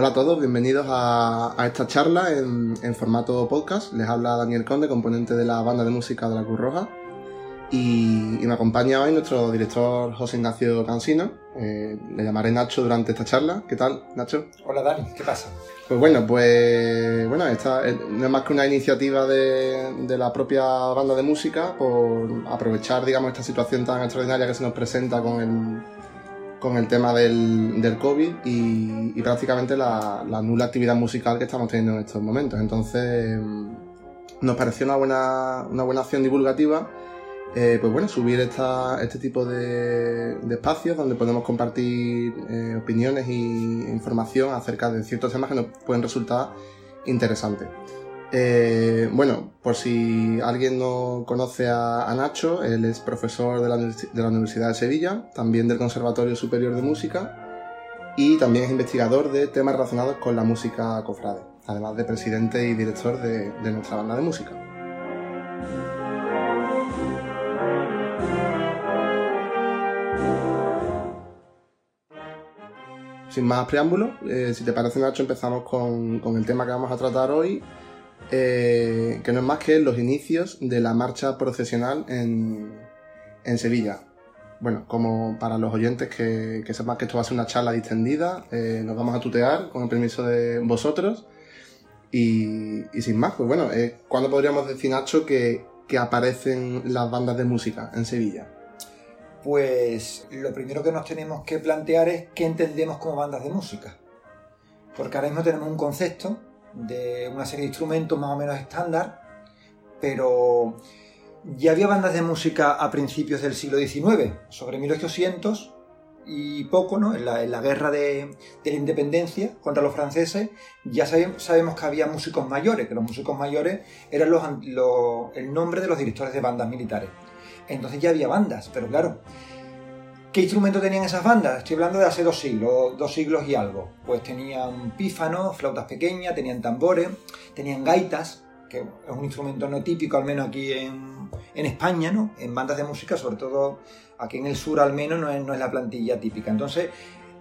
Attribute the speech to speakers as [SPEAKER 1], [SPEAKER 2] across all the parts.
[SPEAKER 1] Hola a todos, bienvenidos a, esta charla en, formato podcast. Les habla Daniel Conde, componente de la banda de música de la Cruz Roja. Y, me acompaña hoy nuestro director José Ignacio Cansino. Eh, le llamaré Nacho durante esta charla. ¿Qué tal, Nacho?
[SPEAKER 2] Hola, Dani, ¿qué pasa?
[SPEAKER 1] Pues bueno, pues bueno, esta no es más que una iniciativa de, la propia banda de música por aprovechar, digamos, esta situación tan extraordinaria que se nos presenta con el, con el tema del, del COVID y, prácticamente la, nula actividad musical que estamos teniendo en estos momentos. Entonces, nos pareció una buena, una buena acción divulgativa. Eh, pues bueno, subir esta, este tipo de, espacios donde podemos compartir eh, opiniones e información acerca de ciertos temas que nos pueden resultar interesantes. Eh, bueno, por si alguien no conoce a, Nacho, él es profesor de la, Universidad de Sevilla, también del Conservatorio Superior de Música y también es investigador de temas relacionados con la música cofrade, además de presidente y director de, nuestra banda de música. Sin más preámbulos, eh, si te parece Nacho, empezamos con el tema que vamos a tratar hoy, eh, que no es más que los inicios de la marcha procesional en, Sevilla. Bueno, como para los oyentes que, que, sepan que esto va a ser una charla distendida, eh, nos vamos a tutear con el permiso de vosotros. Y, sin más, pues bueno, eh, ¿cuándo podríamos decir, Nacho, que, que aparecen las bandas de música en Sevilla?
[SPEAKER 2] Pues lo primero que nos tenemos que plantear es qué entendemos como bandas de música. Porque ahora mismo tenemos un concepto de una serie de instrumentos más o menos estándar, pero ya había bandas de música a principios del siglo XIX, sobre 1800 y poco, ¿no? En la, guerra de, la independencia contra los franceses, ya sabemos que había músicos mayores, que los músicos mayores eran el nombre de los directores de bandas militares. Entonces ya había bandas, pero claro, ¿Qué instrumento tenían esas bandas? Estoy hablando de hace dos siglos, dos siglos y algo. Pues tenían pífanos, flautas pequeñas, tenían tambores, tenían gaitas, que es un instrumento no típico, al menos aquí en, España, ¿no? En bandas de música, sobre todo aquí en el sur al menos, no es, no es la plantilla típica. Entonces,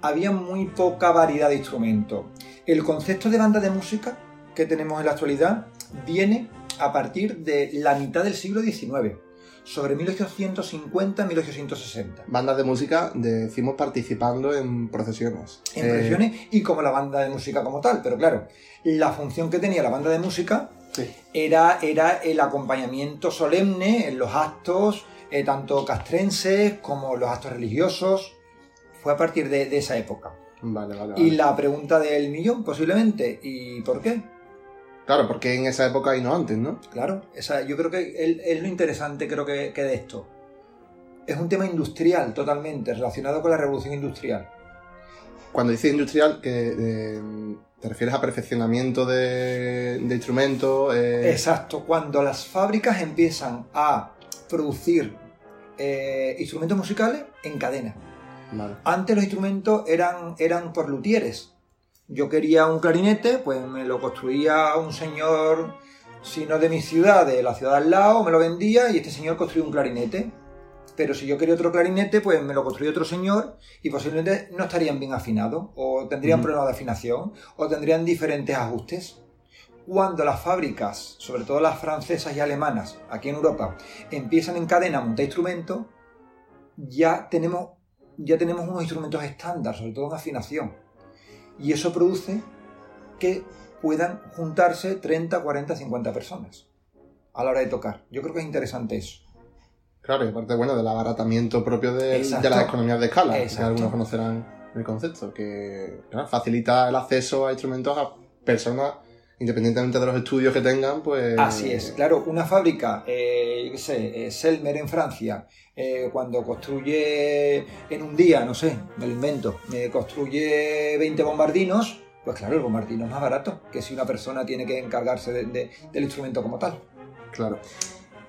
[SPEAKER 2] había muy poca variedad de instrumentos. El concepto de banda de música que tenemos en la actualidad viene a partir de la mitad del siglo XIX sobre 1850-1860.
[SPEAKER 1] Bandas de música, decimos, participando en procesiones.
[SPEAKER 2] En procesiones eh, y como la banda de música como tal, pero claro, la función que tenía la banda de música era, era el acompañamiento solemne en los actos, eh, tanto castrenses como los actos religiosos. Fue a partir de, esa época.
[SPEAKER 1] Vale, vale,
[SPEAKER 2] Y la pregunta del millón, posiblemente, ¿y por qué?
[SPEAKER 1] Claro, porque en esa época y no antes, ¿no?
[SPEAKER 2] Claro, esa, yo creo que es lo interesante creo que, de esto. Es un tema industrial totalmente, relacionado con la revolución industrial.
[SPEAKER 1] Cuando dices industrial, que ¿te refieres a perfeccionamiento de, instrumentos?
[SPEAKER 2] Eh? Exacto, cuando las fábricas empiezan a producir eh, instrumentos musicales en cadena. Antes los instrumentos eran, eran por luthieres, yo quería un clarinete, pues me lo construía un señor, si no de mi ciudad, de la ciudad al lado, me lo vendía y este señor construyó un clarinete. Pero si yo quería otro clarinete, pues me lo construyó otro señor y posiblemente no estarían bien afinados, o tendrían problemas de afinación, o tendrían diferentes ajustes. Cuando las fábricas, sobre todo las francesas y alemanas, aquí en Europa, empiezan en cadena a montar instrumentos, ya tenemos, ya tenemos unos instrumentos estándar, sobre todo en afinación y eso produce que puedan juntarse 30, 40, 50 personas a la hora de tocar. Yo creo que es interesante eso.
[SPEAKER 1] Claro, y aparte, bueno, del abaratamiento propio de, de las economías de escala, que algunos conocerán el concepto, que facilita el acceso a instrumentos a personas, independientemente de los estudios que tengan, pues...
[SPEAKER 2] Así es, claro, una fábrica, eh, yo qué sé, eh, Selmer en Francia, eh, cuando construye en un día, no sé, me lo invento, construye 20 bombardinos, pues claro, el bombardino es más barato que si una persona tiene que encargarse del instrumento como tal.
[SPEAKER 1] Claro.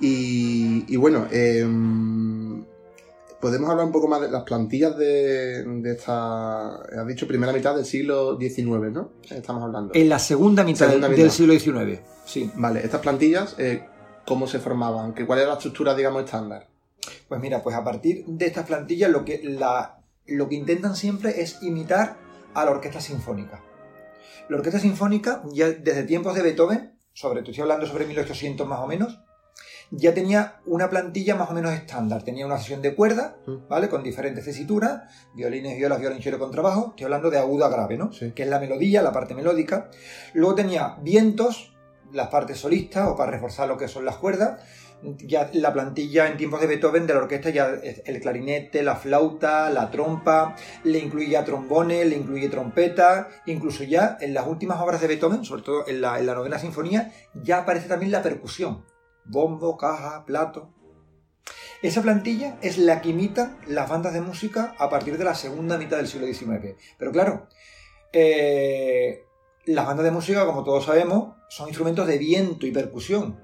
[SPEAKER 1] Y, bueno, em, podemos hablar un poco más de las plantillas de, esta, has dicho, primera mitad del siglo XIX, ¿no? Estamos hablando.
[SPEAKER 2] En la segunda mitad, del siglo XIX, sí.
[SPEAKER 1] Vale, estas plantillas, eh, ¿cómo se formaban? ¿Cuál era la estructura, digamos, estándar?
[SPEAKER 2] Pues mira, pues a partir de estas plantillas lo que, lo que intentan siempre es imitar a la orquesta sinfónica. La orquesta sinfónica, ya desde tiempos de Beethoven, sobre, estoy hablando sobre 1800 más o menos, ya tenía una plantilla más o menos estándar. Tenía una sesión de cuerda,
[SPEAKER 1] Mm.
[SPEAKER 2] ¿vale? Con diferentes tesituras, violines, violas, violonchelo, contrabajo. Estoy hablando de agudo a grave, ¿no?
[SPEAKER 1] Sí.
[SPEAKER 2] Que es la melodía, la parte melódica. Luego tenía vientos, las partes solistas o para reforzar lo que son las cuerdas. Ya la plantilla en tiempos de Beethoven de la orquesta ya el clarinete, la flauta, la trompa, le incluía trombones, le incluye trompeta, incluso ya en las últimas obras de Beethoven, sobre todo en la, en la novena sinfonía, ya aparece también la percusión. Bombo, caja, plato. Esa plantilla es la que imita las bandas de música a partir de la segunda mitad del siglo XIX. Pero claro, eh, las bandas de música, como todos sabemos, son instrumentos de viento y percusión,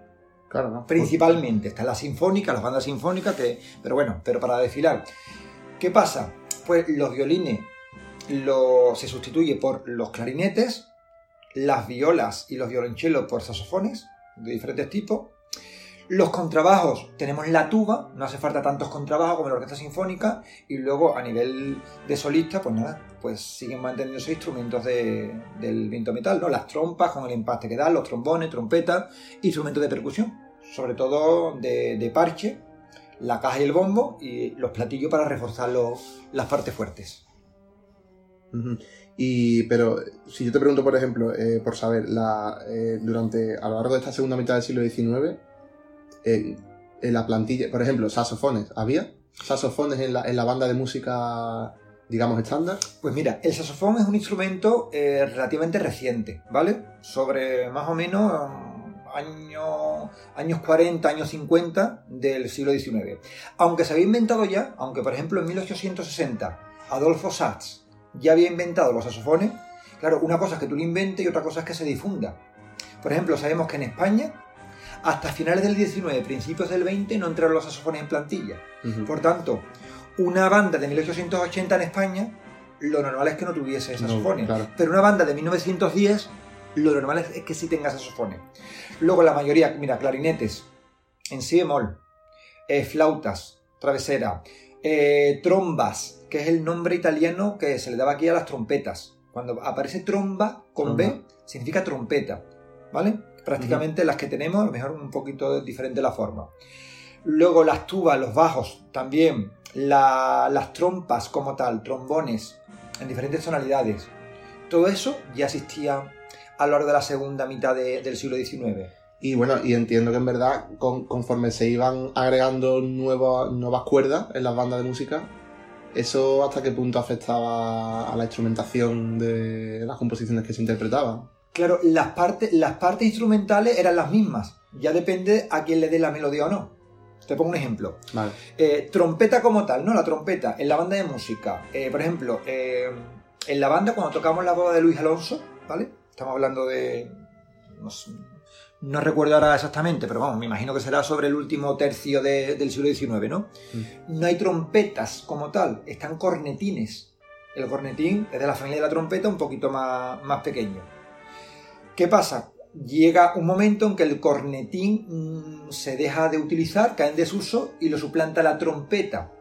[SPEAKER 1] Claro, ¿no?
[SPEAKER 2] principalmente. Están las sinfónicas, las bandas sinfónicas, que, pero bueno, pero para desfilar. ¿Qué pasa? Pues los violines lo, se sustituye por los clarinetes, las violas y los violonchelos por saxofones de diferentes tipos. Los contrabajos, tenemos la tuba, no hace falta tantos contrabajos como la orquesta sinfónica, y luego a nivel de solista, pues nada, pues siguen manteniéndose instrumentos de- del viento metal, ¿no? Las trompas con el empaste que dan, los trombones, trompetas, instrumentos de percusión, sobre todo de, de parche, la caja y el bombo, y los platillos para reforzar los- las partes fuertes.
[SPEAKER 1] Y, pero si yo te pregunto, por ejemplo, eh, por saber, la, eh, durante, a lo largo de esta segunda mitad del siglo XIX, en la plantilla, por ejemplo, saxofones, ¿había? ¿Saxofones en la, en la banda de música, digamos, estándar?
[SPEAKER 2] Pues mira, el saxofón es un instrumento eh, relativamente reciente, ¿vale? Sobre más o menos um, año- años 40, años 50 del siglo XIX. Aunque se había inventado ya, aunque por ejemplo en 1860 Adolfo Sax ya había inventado los saxofones, claro, una cosa es que tú lo inventes y otra cosa es que se difunda. Por ejemplo, sabemos que en España, hasta finales del 19, principios del 20, no entraron los saxofones en plantilla. Por tanto, una banda de 1880 en España, lo normal es que no tuviese
[SPEAKER 1] No,
[SPEAKER 2] saxofones.
[SPEAKER 1] claro.
[SPEAKER 2] Pero una banda de 1910, lo normal es que sí tenga saxofones. Luego la mayoría, mira, clarinetes, en si bemol, eh, flautas, travesera, eh, trombas, que es el nombre italiano que se le daba aquí a las trompetas. Cuando aparece tromba con B, significa trompeta, ¿vale? Prácticamente las que tenemos, a lo mejor un poquito diferente la forma. Luego las tubas, los bajos, también la- las trompas como tal, trombones en diferentes tonalidades. Todo eso ya existía a lo largo de la segunda mitad de- del siglo XIX.
[SPEAKER 1] Y bueno, y entiendo que en verdad, con- conforme se iban agregando nuevas, nuevas cuerdas en las bandas de música, ¿eso hasta qué punto afectaba a la instrumentación de las composiciones que se interpretaban?
[SPEAKER 2] Claro, las partes, las partes instrumentales eran las mismas. Ya depende a quién le dé la melodía o no. Te pongo un ejemplo.
[SPEAKER 1] Vale.
[SPEAKER 2] Eh, trompeta como tal, ¿no? La trompeta en la banda de música. Eh, por ejemplo, eh, en la banda cuando tocamos la boda de Luis Alonso, ¿vale? Estamos hablando de... No, sé, no recuerdo ahora exactamente, pero vamos, me imagino que será sobre el último tercio de- del siglo XIX, ¿no? No hay trompetas como tal, están cornetines. El cornetín es de la familia de la trompeta un poquito más, más pequeño. ¿Qué pasa? Llega un momento en que el cornetín mm, se deja de utilizar, cae en desuso y lo suplanta la trompeta.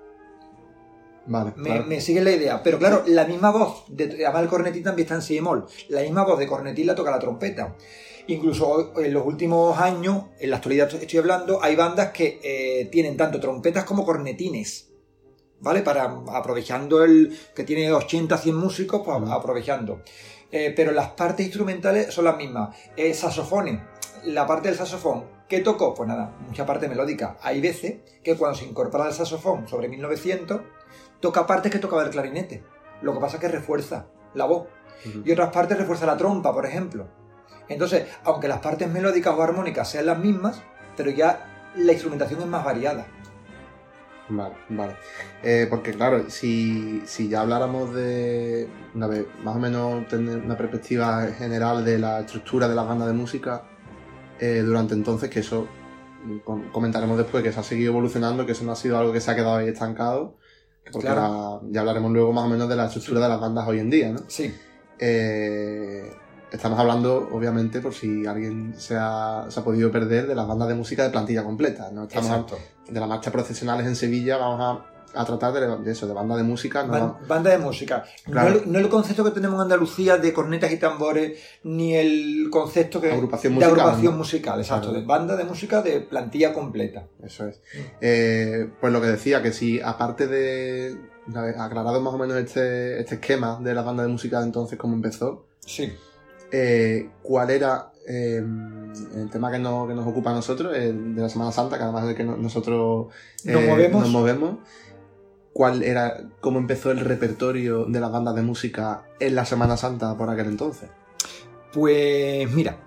[SPEAKER 1] Vale.
[SPEAKER 2] Me,
[SPEAKER 1] claro.
[SPEAKER 2] me sigue la idea. Pero claro, la misma voz, de, además el cornetín también está en si bemol, la misma voz de cornetín la toca la trompeta. Incluso en los últimos años, en la actualidad estoy hablando, hay bandas que eh, tienen tanto trompetas como cornetines. ¿Vale? Para aprovechando el que tiene 80, 100 músicos, pues aprovechando. Eh, pero las partes instrumentales son las mismas. Eh, saxofones, la parte del saxofón, ¿qué tocó? Pues nada, mucha parte melódica. Hay veces que cuando se incorpora el saxofón sobre 1900, toca partes que tocaba el clarinete. Lo que pasa es que refuerza la voz. Y otras partes refuerza la trompa, por ejemplo. Entonces, aunque las partes melódicas o armónicas sean las mismas, pero ya la instrumentación es más variada.
[SPEAKER 1] Vale, vale. Eh, porque claro, si, si ya habláramos de, una vez, más o menos tener una perspectiva general de la estructura de las bandas de música, eh, durante entonces, que eso mm, com- comentaremos después, que se ha seguido evolucionando, que eso no ha sido algo que se ha quedado ahí estancado, porque
[SPEAKER 2] Claro.
[SPEAKER 1] la- ya hablaremos luego más o menos de la estructura de las bandas hoy en día, ¿no?
[SPEAKER 2] Sí,
[SPEAKER 1] Eh, estamos hablando, obviamente, por si alguien se ha, se ha podido perder, de las bandas de música de plantilla completa, ¿no? Estamos
[SPEAKER 2] exacto.
[SPEAKER 1] de las marchas procesionales en Sevilla, vamos a a tratar de, eso, de banda de música.
[SPEAKER 2] No, banda de música. No, el, concepto que tenemos en Andalucía de cornetas y tambores, ni el concepto que,
[SPEAKER 1] agrupación
[SPEAKER 2] musical, de agrupación musical, exacto, de banda de música de plantilla completa.
[SPEAKER 1] Eso es. Eh, pues lo que decía, que si aparte de, aclarado más o menos este, este esquema de la banda de música de entonces, cómo empezó.
[SPEAKER 2] Sí.
[SPEAKER 1] Eh, ¿Cuál era Em, el tema que nos, que nos, ocupa a nosotros, el de la Semana Santa, que además el que nosotros
[SPEAKER 2] nos, eh, movemos.
[SPEAKER 1] nos movemos. ¿Cuál era, cómo empezó el repertorio de las bandas de música en la Semana Santa por aquel entonces?
[SPEAKER 2] Pues mira,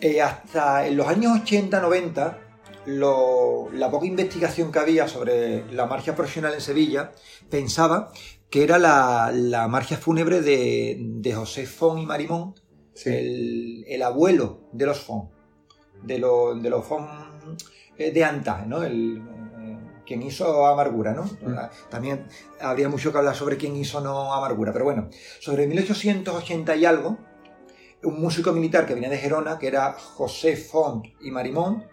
[SPEAKER 2] eh, hasta en los años 80-90, la poca investigación que había sobre la marcha profesional en Sevilla pensaba que era la, la marcha fúnebre de, de José Fon y Marimón, el, abuelo de los Fon, de, de los Fon eh, de antaño, ¿no? El, eh, quien hizo Amargura, ¿no? Mm. También habría mucho que hablar sobre quién hizo no Amargura, pero bueno, sobre 1880 y algo, un músico militar que venía de Gerona, que era José Font y Marimón,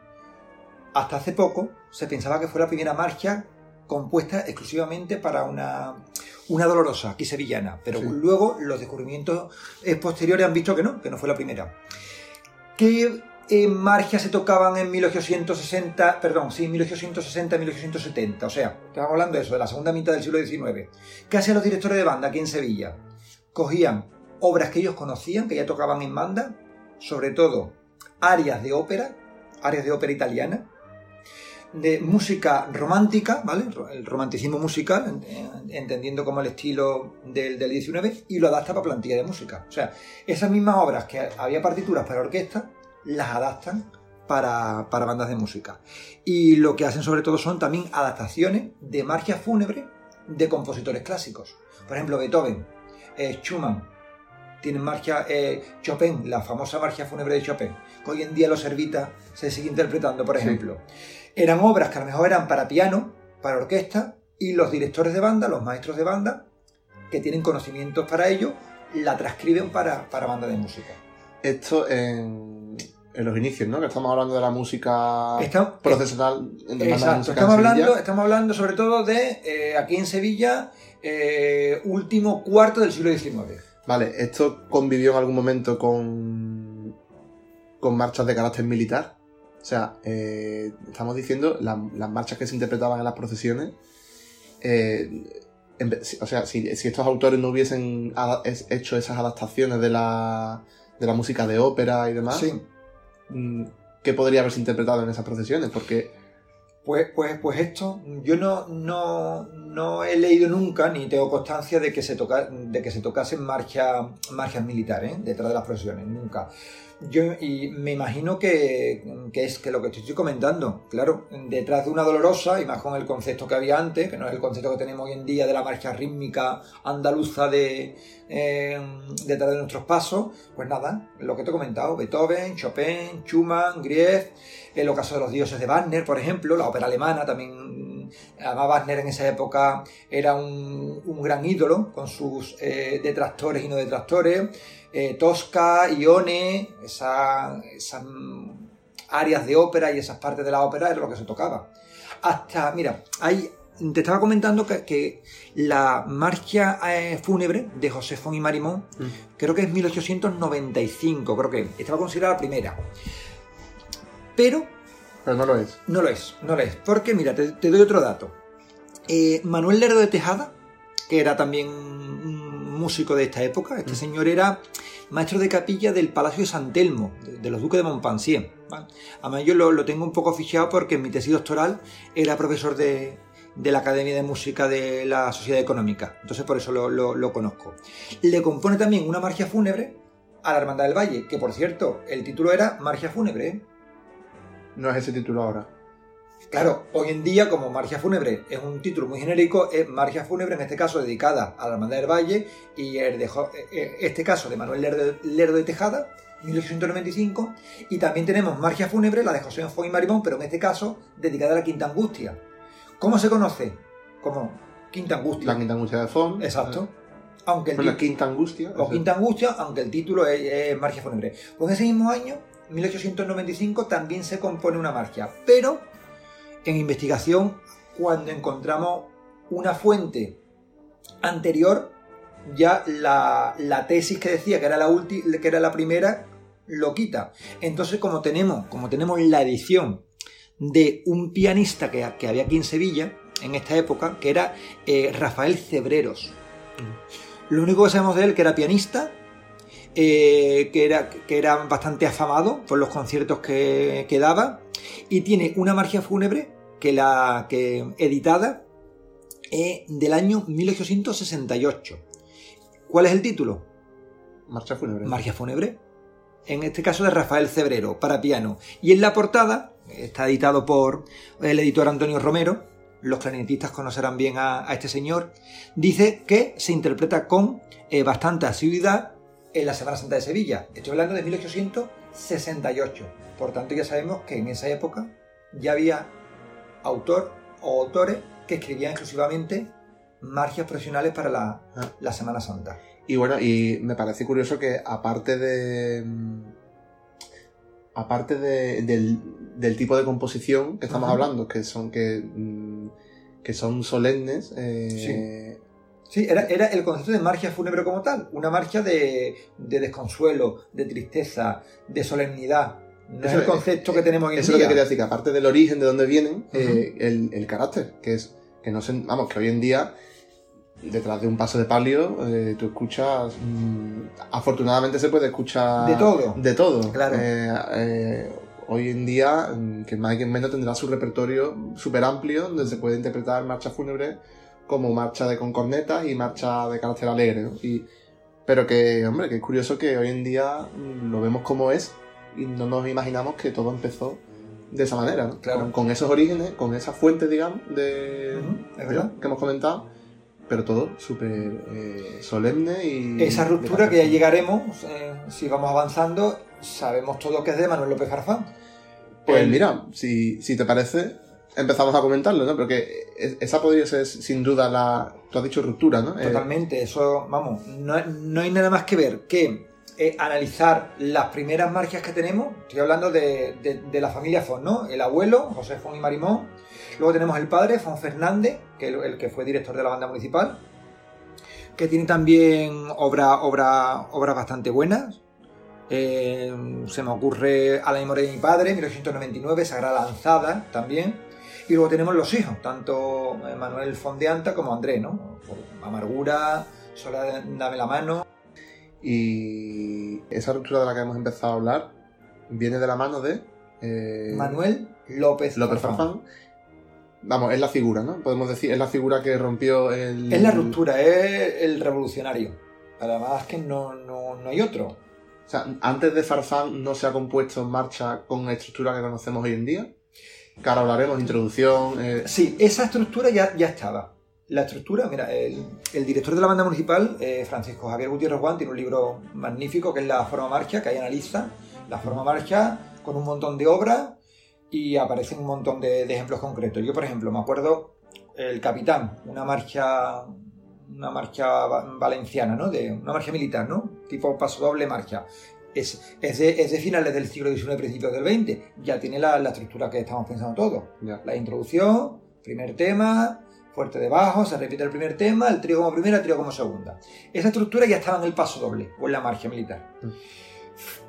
[SPEAKER 2] hasta hace poco se pensaba que fue la primera marcha compuesta exclusivamente para una una dolorosa, aquí sevillana, pero luego los descubrimientos posteriores han visto que no, que no fue la primera. ¿Qué eh, marchas se tocaban en 1860, perdón, sí, 1860 1870? O sea, estamos hablando de eso, de la segunda mitad del siglo XIX. ¿Qué hacían los directores de banda aquí en Sevilla? Cogían obras que ellos conocían, que ya tocaban en banda, sobre todo áreas de ópera, áreas de ópera italiana, de música romántica, ¿vale? El romanticismo musical, entendiendo como el estilo del, del 19, y lo adapta para plantilla de música. O sea, esas mismas obras que había partituras para orquesta, las adaptan para, bandas de música. Y lo que hacen sobre todo son también adaptaciones de marchas fúnebres de compositores clásicos. Por ejemplo, Beethoven, eh, Schumann, tienen marcha eh, Chopin, la famosa marcha fúnebre de Chopin, que hoy en día los servitas se sigue interpretando, por ejemplo. Eran obras que a lo mejor eran para piano, para orquesta, y los directores de banda, los maestros de banda, que tienen conocimientos para ello, la transcriben para, para banda de música.
[SPEAKER 1] Esto en, los inicios, ¿no? Que estamos hablando de la música procesional
[SPEAKER 2] en exacto, estamos hablando, estamos hablando sobre todo de eh, aquí en Sevilla, eh, último cuarto del siglo XIX.
[SPEAKER 1] Vale, ¿esto convivió en algún momento con, con marchas de carácter militar? O sea, eh, estamos diciendo las marchas que se interpretaban en las procesiones. Eh, o sea, si, estos autores no hubiesen hecho esas adaptaciones de la, de la música de ópera y demás, mm, ¿qué podría haberse interpretado en esas procesiones? Porque.
[SPEAKER 2] Pues, pues, pues esto, yo no, no, no he leído nunca ni tengo constancia de que se, toca, de que se tocasen marchas militares ¿eh? detrás de las procesiones, nunca. Yo, y me imagino que, es que lo que estoy comentando, claro, detrás de una dolorosa, y más con el concepto que había antes, que no es el concepto que tenemos hoy en día de la marcha rítmica andaluza de eh, detrás de nuestros pasos, pues nada, lo que te he comentado, Beethoven, Chopin, Schumann, Grieg, el ocaso de los dioses de Wagner, por ejemplo, la ópera alemana también, además Wagner en esa época era un, gran ídolo con sus eh, detractores y no detractores, eh, Tosca, Ione, esas áreas de ópera y esas partes de la ópera era lo que se tocaba. Hasta, mira, hay, te estaba comentando que, la marcha eh, fúnebre de José Fon y Marimón, mm. creo que es 1895, creo que estaba considerada la primera. Pero...
[SPEAKER 1] Pero no lo es.
[SPEAKER 2] No lo es, no lo es. Porque, mira, te, doy otro dato. Eh, Manuel Lerdo de Tejada, que era también un músico de esta época, este mm. señor era maestro de capilla del Palacio de San Telmo, de, los duques de Montpensier. Además yo lo, tengo un poco fichado porque en mi tesis doctoral era profesor de, la Academia de Música de la Sociedad Económica, entonces por eso lo, conozco. Le compone también una marcha fúnebre a la Hermandad del Valle, que por cierto, el título era Marcha Fúnebre. ¿eh?
[SPEAKER 1] No es ese título ahora.
[SPEAKER 2] Claro, hoy en día, como Marcha Fúnebre es un título muy genérico, es Marcha Fúnebre, en este caso dedicada a la Hermandad del Valle, y el de, eh, este caso de Manuel Lerdo, de Tejada, 1895, y también tenemos Marcha Fúnebre, la de José Foy y Marimón, pero en este caso dedicada a la Quinta Angustia. ¿Cómo se conoce? Como Quinta Angustia.
[SPEAKER 1] La Quinta Angustia de Fon.
[SPEAKER 2] Exacto. Aunque
[SPEAKER 1] el la Quinta Angustia.
[SPEAKER 2] O Quinta Angustia, aunque el título es, Marcha Fúnebre. Pues ese mismo año, 1895, también se compone una marcha, pero en investigación, cuando encontramos una fuente anterior, ya la, la tesis que decía que era la, que era la primera, lo quita. Entonces, como tenemos, como tenemos la edición de un pianista que, que había aquí en Sevilla, en esta época, que era eh, Rafael Cebreros. Lo único que sabemos de él que era pianista, eh, que, era, que era bastante afamado por los conciertos que, que daba, y tiene una marcha fúnebre que la que editada eh, del año 1868. ¿Cuál es el título?
[SPEAKER 1] Marcha fúnebre.
[SPEAKER 2] Marcha fúnebre. En este caso de Rafael Cebrero, para piano. Y en la portada, está editado por el editor Antonio Romero, los clarinetistas conocerán bien a, a este señor, dice que se interpreta con eh, bastante asiduidad en la Semana Santa de Sevilla. Estoy hablando de 1868. Por tanto, ya sabemos que en esa época ya había autor o autores que escribían exclusivamente marchas profesionales para la,
[SPEAKER 1] Ah.
[SPEAKER 2] la Semana Santa.
[SPEAKER 1] Y bueno, y me parece curioso que aparte de. mm, Aparte de- del, del tipo de composición que estamos
[SPEAKER 2] Ajá.
[SPEAKER 1] hablando, que son que, mm, que son solemnes, eh,
[SPEAKER 2] Sí, era, era el concepto de marcha fúnebre como tal, una marcha de, de desconsuelo, de tristeza, de solemnidad. No es
[SPEAKER 1] Eso-
[SPEAKER 2] el concepto que tenemos hoy en
[SPEAKER 1] Eso es lo que quería decir, que aparte del origen de dónde vienen, eh, el, el carácter, que es que no sé, vamos, que hoy en día, detrás de un paso de palio, eh, tú escuchas, mm, afortunadamente se puede escuchar
[SPEAKER 2] De todo.
[SPEAKER 1] De todo.
[SPEAKER 2] Claro.
[SPEAKER 1] Eh, eh, hoy en día, mm, que más y menos tendrá su repertorio súper amplio, donde se puede interpretar marcha fúnebre como marcha de con cornetas y marcha de carácter alegre, ¿no? Y, pero que, hombre, que es curioso que hoy en día mm, lo vemos como es y no nos imaginamos que todo empezó de esa manera, ¿no?
[SPEAKER 2] Claro.
[SPEAKER 1] Con, con esos orígenes, con esa fuente, digamos, de,
[SPEAKER 2] es verdad.
[SPEAKER 1] que hemos comentado, pero todo súper eh, solemne y...
[SPEAKER 2] Esa ruptura que ya llegaremos, eh, si vamos avanzando, sabemos todo que es de Manuel López Farfán.
[SPEAKER 1] Pues
[SPEAKER 2] El-
[SPEAKER 1] mira, si, si te parece, empezamos a comentarlo, ¿no? Porque es- esa podría ser sin duda la... Tú has dicho ruptura, ¿no? Eh,
[SPEAKER 2] Totalmente, eso, vamos, no, no hay nada más que ver que eh, analizar las primeras marchas que tenemos. Estoy hablando de, de- de la familia Fon, ¿no? El abuelo, José Fon y Marimón. Luego tenemos el padre, Fon Fernández, que el, el que fue director de la banda municipal, que tiene también obra, obra, obras bastante buenas. Eh, se me ocurre A la memoria de mi padre, 1899, Sagrada Lanzada también. Y luego tenemos los hijos, tanto Manuel Fondeanta como Andrés, ¿no? Por Amargura, Sola Dame la mano.
[SPEAKER 1] Y esa ruptura de la que hemos empezado a hablar viene de la mano de... eh,
[SPEAKER 2] Manuel López,
[SPEAKER 1] López Farfán. Vamos, es la figura, ¿no? Podemos decir, es la figura que rompió el...
[SPEAKER 2] Es la ruptura, es el revolucionario. Además que no, no, no hay otro.
[SPEAKER 1] O sea, antes de Farfán no se ha compuesto en marcha con la estructura que conocemos hoy en día. Que ahora hablaremos, introducción... eh,
[SPEAKER 2] Sí, esa estructura ya, ya estaba. La estructura, mira, el, director de la banda municipal, eh, Francisco Javier Gutiérrez Juan, tiene un libro magnífico que es La Forma Marcha, que ahí analiza la forma marcha con un montón de obras y aparecen un montón de, de ejemplos concretos. Yo, por ejemplo, me acuerdo El Capitán, una marcha una marcha va- valenciana, ¿no? De, una marcha militar, ¿no? Tipo paso doble marcha. Es, es, de, es de finales del siglo XIX, principios del XX. Ya tiene la, la estructura que estamos pensando todos
[SPEAKER 1] ya.
[SPEAKER 2] la introducción, primer tema, fuerte de bajo, se repite el primer tema, el trío como primera, el trío como segunda. Esa estructura ya estaba en el paso doble o en la marcha militar.
[SPEAKER 1] Mm.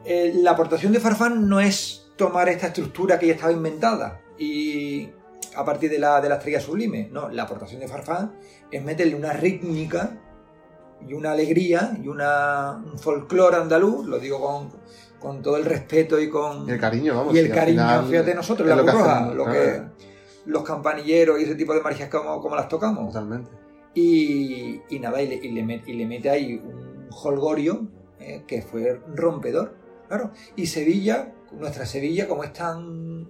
[SPEAKER 2] Eh, la aportación de Farfán no es tomar esta estructura que ya estaba inventada y a partir de la, de la estrella sublime. No, la aportación de Farfán es meterle una rítmica y una alegría y una, un folclore andaluz, lo digo con, con todo el respeto y con,
[SPEAKER 1] Y el cariño, vamos.
[SPEAKER 2] y el cariño,
[SPEAKER 1] final
[SPEAKER 2] fíjate nosotros, la
[SPEAKER 1] lo hacemos,
[SPEAKER 2] lo
[SPEAKER 1] claro,
[SPEAKER 2] que los campanilleros y ese tipo de marchas como, como las tocamos.
[SPEAKER 1] Totalmente.
[SPEAKER 2] Y, y nada, y le, y le met- y le mete ahí un holgorio eh, que fue rompedor. Claro. Y Sevilla, nuestra Sevilla, como es tan,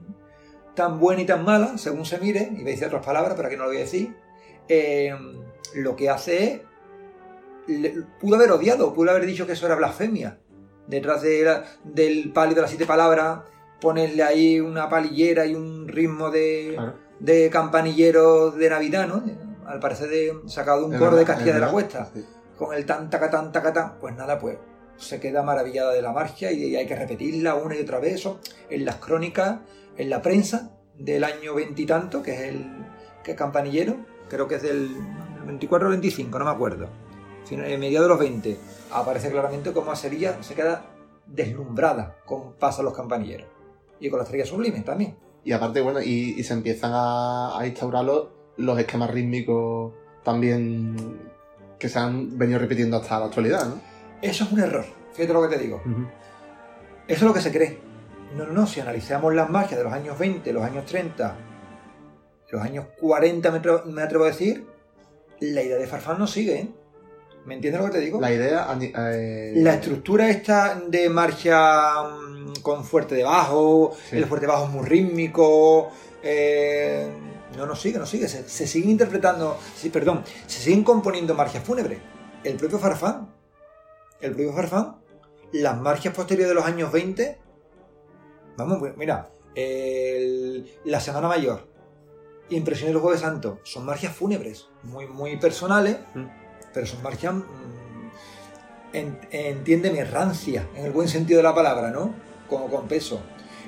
[SPEAKER 2] tan buena y tan mala, según se mire, y voy a decir otras palabras, pero aquí no lo voy a decir, eh, lo que hace es. Le- pudo haber odiado, pudo haber dicho que eso era blasfemia. Detrás de la- del palio de las siete palabras, ponerle ahí una palillera y un ritmo de,
[SPEAKER 1] Claro.
[SPEAKER 2] de campanilleros de Navidad, ¿no? Al parecer de, sacado de un
[SPEAKER 1] Es
[SPEAKER 2] coro de Castilla de la Cuesta,
[SPEAKER 1] sí.
[SPEAKER 2] con el tan tacatán tacatán, pues nada, pues se queda maravillada de la marcha y hay que repetirla una y otra vez, eso en las crónicas, en la prensa del año veintitanto, que es el que es campanillero, creo que es del 24 o 25, no me acuerdo, en mediados de los 20, aparece claramente cómo Sevilla se queda deslumbrada con Pasa los campanilleros. Y con las estrellas sublimes también.
[SPEAKER 1] Y aparte, bueno, y, se empiezan a, instaurar los, esquemas rítmicos también que se han venido repitiendo hasta la actualidad, ¿no?
[SPEAKER 2] Eso es un error, fíjate lo que te digo. Eso es lo que se cree. No, no, no, si analizamos las magias de los años 20, los años 30, los años 40, me atrevo, a decir, la idea de Farfán no sigue, ¿eh? ¿Me entiendes lo que te digo?
[SPEAKER 1] La idea...
[SPEAKER 2] Eh, la estructura esta de marcha mm, con fuerte de bajo, el fuerte bajo es muy rítmico... Eh, no, no sigue, no sigue. Se, se siguen interpretando... Sí, perdón, se siguen componiendo marchas fúnebres. El propio Farfán, el propio Farfán, las marchas posteriores de los años 20... Vamos, mira, la Semana Mayor, Impresiones del Jueves Santo, son marchas fúnebres, muy, muy personales. Mm pero son marchas, mm, entiéndeme, rancia, en el buen sentido de la palabra, ¿no? Como con peso.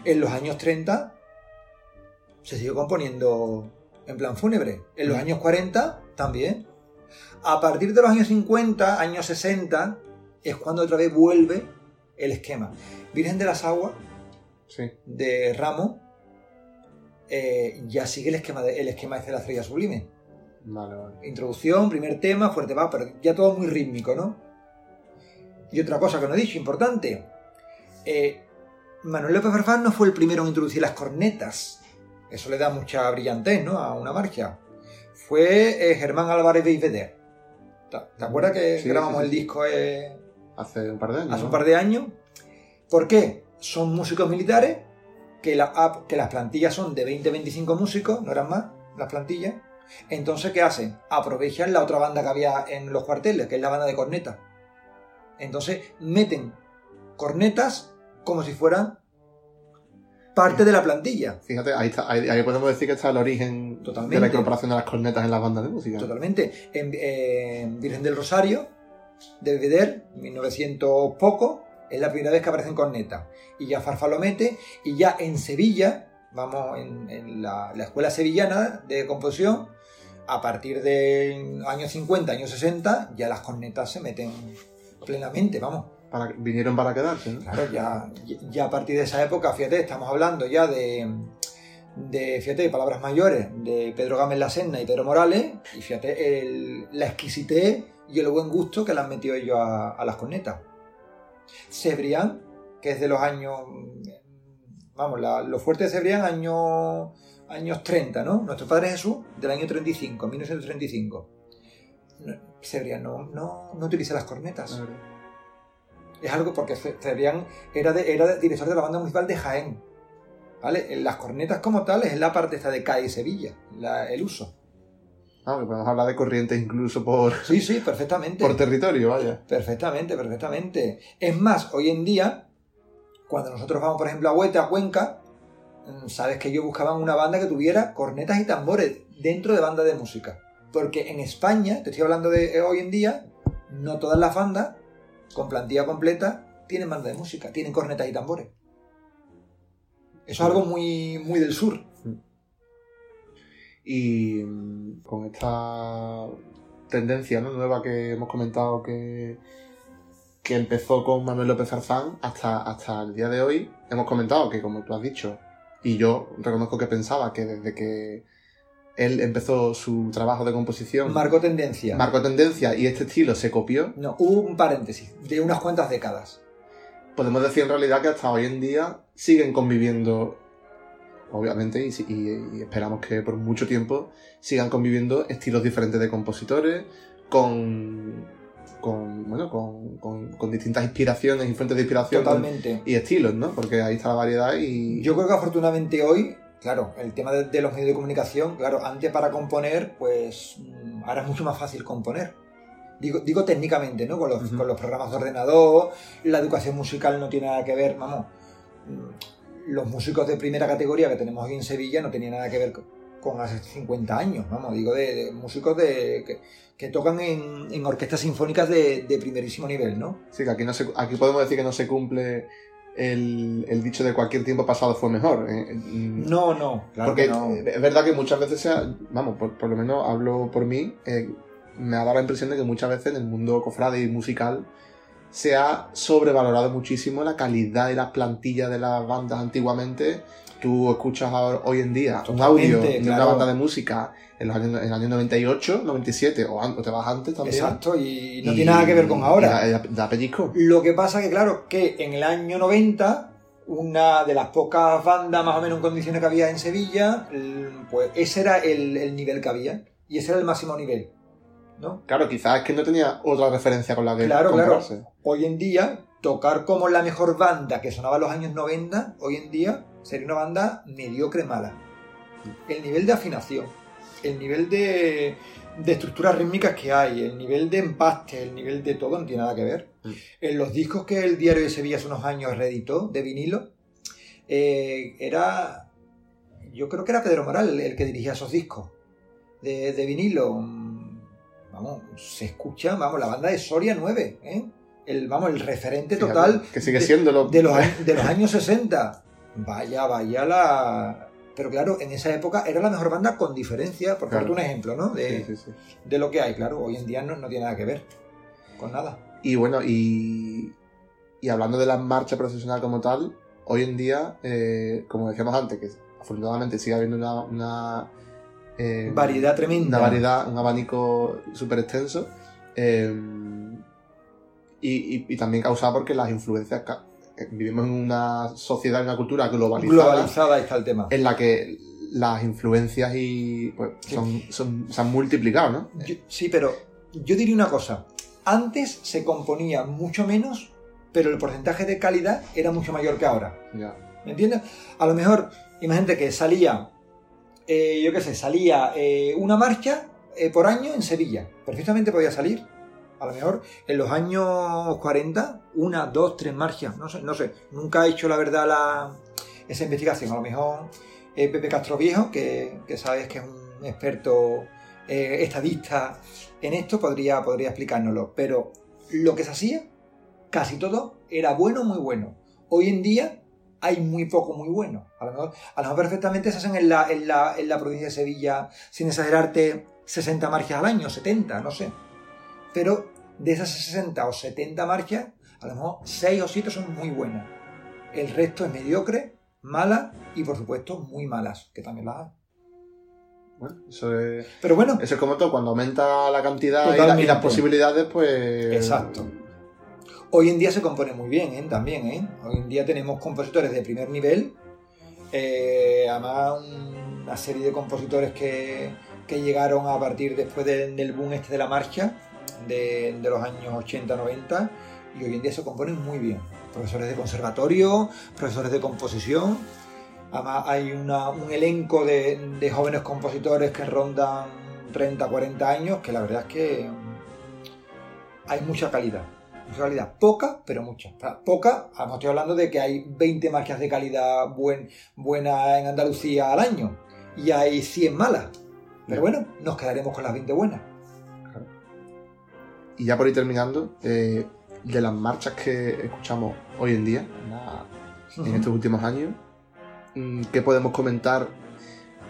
[SPEAKER 2] En los años 30 se siguió componiendo en plan fúnebre. En los mm. años 40 también. A partir de los años 50, años 60, es cuando otra vez vuelve el esquema. Virgen de las Aguas, de Ramo, eh, ya sigue el esquema, de, el esquema de la estrella sublime. Introducción, primer tema, fuerte va, pero ya todo muy rítmico, ¿no? Y otra cosa que no he dicho, importante. Eh, Manuel López Farfán no fue el primero en introducir las cornetas. Eso le da mucha brillantez, ¿no? A una marcha. Fue eh, Germán Álvarez de ¿Te, acuerdas que grabamos el disco eh,
[SPEAKER 1] hace un par de años?
[SPEAKER 2] Hace un par de años. ¿Por qué? Son músicos militares que, la, que las plantillas son de 20-25 músicos, no eran más las plantillas entonces, ¿qué hacen? Aprovechan la otra banda que había en los cuarteles, que es la banda de cornetas. Entonces, meten cornetas como si fueran parte de la plantilla.
[SPEAKER 1] Fíjate, ahí, está, ahí, podemos decir que está el origen de la incorporación de las cornetas en las bandas de música.
[SPEAKER 2] Totalmente. En, Virgen del Rosario, de Vedder, 1900 poco, es la primera vez que aparecen cornetas. Y ya Farfa lo mete, y ya en Sevilla, vamos, en, la, la, escuela sevillana de composición, a partir de años 50, años 60, ya las cornetas se meten plenamente, vamos.
[SPEAKER 1] Para, vinieron para quedarse, ¿no?
[SPEAKER 2] Claro, ya, ya a partir de esa época, fíjate, estamos hablando ya de, de fíjate, de palabras mayores, de Pedro Gámez La Senna y Pedro Morales, y fíjate la exquisitez y el buen gusto que le han metido ellos a, las cornetas. Cebrián, que es de los años, vamos, lo fuerte de Cebrián, años años 30, ¿no? Nuestro Padre Jesús, del año 35, 1935. Cebrián no, no, no utiliza las cornetas. Es algo porque Cebrián era, de, era director de la banda municipal de Jaén. ¿Vale? Las cornetas como tales es la parte esta de CAI Sevilla, el uso.
[SPEAKER 1] Ah, podemos hablar de corrientes incluso por.
[SPEAKER 2] Sí, sí, perfectamente.
[SPEAKER 1] Por territorio, vaya.
[SPEAKER 2] Perfectamente, perfectamente. Es más, hoy en día, cuando nosotros vamos, por ejemplo, a Hueta, a Cuenca, sabes que ellos buscaban una banda que tuviera cornetas y tambores dentro de banda de música. Porque en España, te estoy hablando de hoy en día, no todas las bandas con plantilla completa tienen banda de música, tienen cornetas y tambores. Eso es algo muy, muy del sur.
[SPEAKER 1] Y mm, con esta tendencia nueva que hemos comentado que, que empezó con Manuel López Arzán hasta, hasta el día de hoy, hemos comentado que, como tú has dicho, y yo reconozco que pensaba que desde que él empezó su trabajo de composición.
[SPEAKER 2] Marcó tendencia.
[SPEAKER 1] Marcó tendencia y este estilo se copió.
[SPEAKER 2] No, hubo un paréntesis de unas cuantas décadas.
[SPEAKER 1] Podemos decir en realidad que hasta hoy en día siguen conviviendo, obviamente, y, esperamos que por mucho tiempo sigan conviviendo estilos diferentes de compositores, con con, bueno, con, con, distintas inspiraciones y fuentes de inspiración.
[SPEAKER 2] Totalmente.
[SPEAKER 1] Y estilos, ¿no? Porque ahí está la variedad y...
[SPEAKER 2] Yo creo que afortunadamente hoy, claro, el tema de, los medios de comunicación, claro, antes para componer, pues mm, ahora es mucho más fácil componer. Digo, digo técnicamente, ¿no? Con los, con los programas de ordenador, la educación musical no tiene nada que ver, vamos, mm, los músicos de primera categoría que tenemos aquí en Sevilla no tenían nada que ver con, hace 50 años, vamos, digo, de, músicos de, que tocan en, orquestas sinfónicas de, primerísimo nivel, ¿no?
[SPEAKER 1] Sí, que aquí, no aquí podemos decir que no se cumple el, el dicho de cualquier tiempo pasado fue mejor. eh, mm,
[SPEAKER 2] No, no, claro
[SPEAKER 1] Porque
[SPEAKER 2] que no.
[SPEAKER 1] es verdad que muchas veces, se ha- vamos, por, por lo menos hablo por mí, eh, me ha dado la impresión de que muchas veces en el mundo cofrade y musical se ha sobrevalorado muchísimo la calidad y las plantillas de las bandas antiguamente. Tú escuchas ahora- hoy en día un audio de una banda de música en los años, en el año 98, 97 o, o te vas antes también.
[SPEAKER 2] Exacto, y no
[SPEAKER 1] y-
[SPEAKER 2] tiene nada que ver con ahora.
[SPEAKER 1] Da, da pellizco.
[SPEAKER 2] Lo que pasa que, claro, que en el año 90, una de las pocas bandas más o menos en condiciones que había en Sevilla, l- pues ese era el, el nivel que había. Y ese era el máximo nivel. ¿no?
[SPEAKER 1] Claro, quizás es que no tenía otra referencia con la que
[SPEAKER 2] Claro, claro. Hoy en día, tocar como la mejor banda que sonaba en los años 90, hoy en día sería una banda mediocre mala. El nivel de afinación, el nivel de, de estructuras rítmicas que hay, el nivel de empaste, el nivel de todo no tiene nada que ver.
[SPEAKER 1] Mm.
[SPEAKER 2] En los discos que el diario de Sevilla hace unos años reeditó de vinilo, eh, era. Yo creo que era Pedro Moral el, que dirigía esos discos de, de vinilo. Mm, Vamos, se escucha, vamos, la banda de Soria 9, ¿eh? El, vamos, el referente
[SPEAKER 1] Fíjate,
[SPEAKER 2] total
[SPEAKER 1] Que sigue
[SPEAKER 2] de-
[SPEAKER 1] siendo lo
[SPEAKER 2] de los, de los años 60. Vaya, vaya la... Pero claro, en esa época era la mejor banda con diferencia, por
[SPEAKER 1] Claro.
[SPEAKER 2] un ejemplo, ¿no? De,
[SPEAKER 1] Sí, sí, sí.
[SPEAKER 2] de lo que hay, claro. Hoy en día no, no tiene nada que ver con nada.
[SPEAKER 1] Y bueno, y, y hablando de la marcha profesional como tal, hoy en día, eh, como decíamos antes, que afortunadamente sigue habiendo una, una, eh,
[SPEAKER 2] Variedad tremenda.
[SPEAKER 1] una variedad, un abanico súper extenso, eh, y, y- y también causada porque las influencias, ca- vivimos en una sociedad, en una cultura globalizada,
[SPEAKER 2] Globalizada está el tema.
[SPEAKER 1] en la que las influencias y pues,
[SPEAKER 2] Sí.
[SPEAKER 1] son, son- se han multiplicado, ¿no?
[SPEAKER 2] Yo- sí, pero yo diría una cosa. Antes se componía mucho menos, pero el porcentaje de calidad era mucho mayor que ahora.
[SPEAKER 1] Ya.
[SPEAKER 2] ¿Me entiendes? A lo mejor, imagínate que salía, eh, yo qué sé, salía eh, una marcha eh, por año en Sevilla. Perfectamente podía salir. A lo mejor en los años 40, una, dos, tres marchas. No sé, no sé. Nunca he hecho la verdad la, esa investigación. A lo mejor eh, Pepe Castro Viejo, que, que sabes que es un experto eh, estadista en esto, podría, podría explicárnoslo. Pero lo que se hacía, casi todo, era bueno, muy bueno. Hoy en día hay muy poco muy bueno. A lo mejor, a lo mejor perfectamente se hacen en la, en, la, en la provincia de Sevilla, sin exagerarte, 60 marchas al año, 70, no sé. Pero de esas 60 o 70 marchas, a lo mejor 6 o 7 son muy buenas. El resto es mediocre, mala y por supuesto muy malas, que también las hay.
[SPEAKER 1] Bueno, eso es...
[SPEAKER 2] Pero bueno,
[SPEAKER 1] Eso es como todo, cuando aumenta la cantidad y, la- y
[SPEAKER 2] Totalmente.
[SPEAKER 1] las posibilidades, pues...
[SPEAKER 2] Exacto. Hoy en día se compone muy bien, ¿eh? También, ¿eh? Hoy en día tenemos compositores de primer nivel. eh, además, una serie de compositores que, que llegaron a partir después de- del boom este de la marcha, de, de los años 80-90, y hoy en día se componen muy bien. Profesores de conservatorio, profesores de composición. Además, hay una- un elenco de, de jóvenes compositores que rondan 30-40 años, que la verdad es que mm, hay mucha calidad. Mucha calidad. Poca, pero mucha. Poca, además estoy hablando de que hay 20 marcas de calidad buen, buena en Andalucía al año. Y hay 100 malas. Pero bueno, nos quedaremos con las 20 buenas.
[SPEAKER 1] Y ya por ir terminando, eh, de las marchas que escuchamos hoy en día, en, la- en estos últimos años, mm, ¿qué podemos comentar,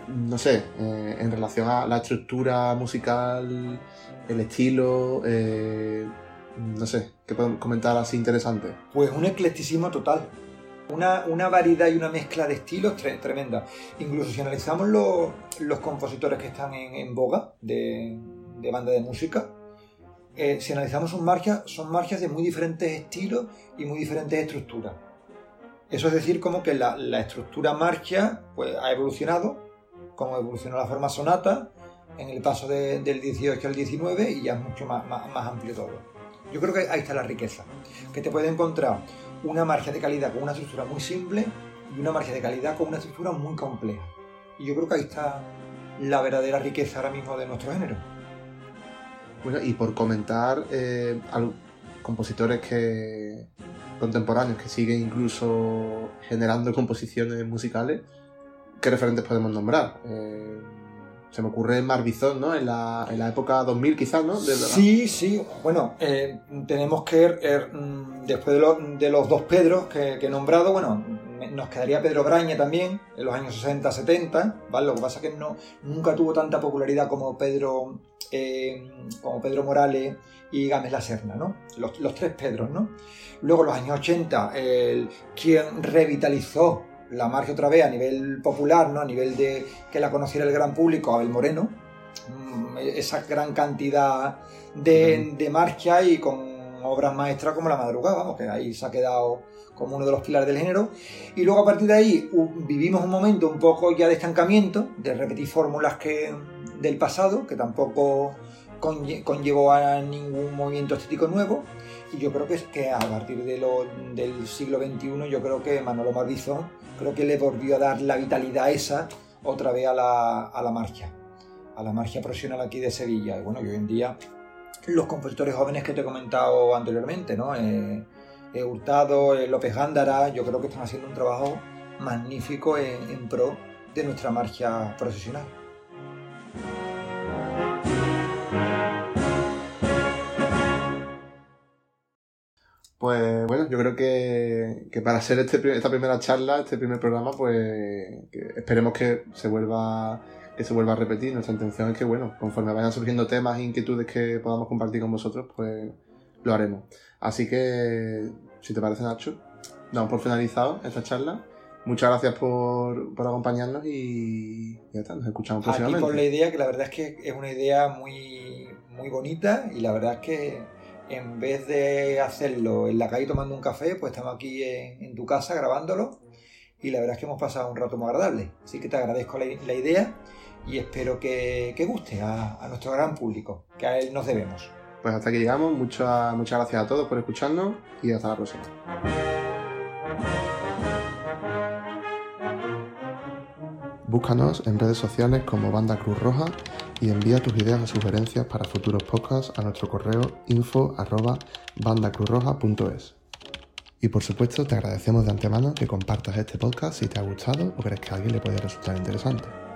[SPEAKER 1] no sé, eh, en relación a la estructura musical, el estilo, eh, no sé, ¿qué podemos comentar así interesante?
[SPEAKER 2] Pues un eclecticismo total. Una, una variedad y una mezcla de estilos tre- tremenda. Incluso si analizamos los, los compositores que están en, en boga de, de banda de música, eh, si analizamos sus marchas, son marchas de muy diferentes estilos y muy diferentes estructuras. Eso es decir, como que la, estructura marcha pues, ha evolucionado, como evolucionó la forma sonata en el paso de- del 18 al 19 y ya es mucho más, más, más amplio todo. Yo creo que ahí está la riqueza, que te puede encontrar una marcha de calidad con una estructura muy simple y una marcha de calidad con una estructura muy compleja. Y yo creo que ahí está la verdadera riqueza ahora mismo de nuestro género.
[SPEAKER 1] Bueno, y por comentar eh, al- compositores que contemporáneos que siguen incluso generando composiciones musicales, ¿qué referentes podemos nombrar? Eh, se me ocurre Marbizón, ¿no? En la, en la época 2000 quizás, ¿no?
[SPEAKER 2] sí, sí. Bueno, eh, tenemos que, después de, de, los dos Pedros que, he nombrado, bueno, nos quedaría Pedro Braña también, en los años 60-70, ¿vale? Lo que pasa es que no, nunca tuvo tanta popularidad como Pedro, eh, como Pedro Morales y Gámez La Serna, ¿no? Los, los tres Pedros, ¿no? Luego, los años 80, el, quien revitalizó la marcha otra vez a nivel popular, ¿no? A nivel de que la conociera el gran público, Abel Moreno, mm, esa gran cantidad de, de marcha y con obras maestras como La Madrugada, vamos, que ahí se ha quedado como uno de los pilares del género. Y luego a partir de ahí vivimos un momento un poco ya de estancamiento, de repetir fórmulas que, del pasado, que tampoco conllevó a ningún movimiento estético nuevo. Y yo creo que, que a partir de lo, del siglo XXI, yo creo que Manolo Marbizón, creo que le volvió a dar la vitalidad esa otra vez a la, a la marcha, a la marcha profesional aquí de Sevilla. Y bueno, y hoy en día los compositores jóvenes que te he comentado anteriormente, ¿no? Eh, eh, Hurtado, eh, López Gándara, yo creo que están haciendo un trabajo magnífico en, pro de nuestra marcha profesional.
[SPEAKER 1] Pues bueno, yo creo que, para ser este, esta primera charla, este primer programa, pues esperemos que se vuelva que se vuelva a repetir. Nuestra intención es que, bueno, conforme vayan surgiendo temas e inquietudes que podamos compartir con vosotros, pues lo haremos. Así que, si te parece, Nacho, damos por finalizado esta charla. Muchas gracias por, acompañarnos y ya está, nos escuchamos próximamente.
[SPEAKER 2] Aquí con la idea, que la verdad es que es una idea muy, muy bonita y la verdad es que en vez de hacerlo en la calle tomando un café, pues estamos aquí en, tu casa grabándolo y la verdad es que hemos pasado un rato muy agradable. Así que te agradezco la, idea y espero que, guste a, a nuestro gran público, que a él nos debemos.
[SPEAKER 1] Pues hasta aquí llegamos. Muchas, muchas gracias a todos por escucharnos y hasta la próxima. Búscanos en redes sociales como Banda Cruz Roja y envía tus ideas o sugerencias para futuros podcasts a nuestro correo info. Y por supuesto te agradecemos de antemano que compartas este podcast si te ha gustado o crees que a alguien le puede resultar interesante.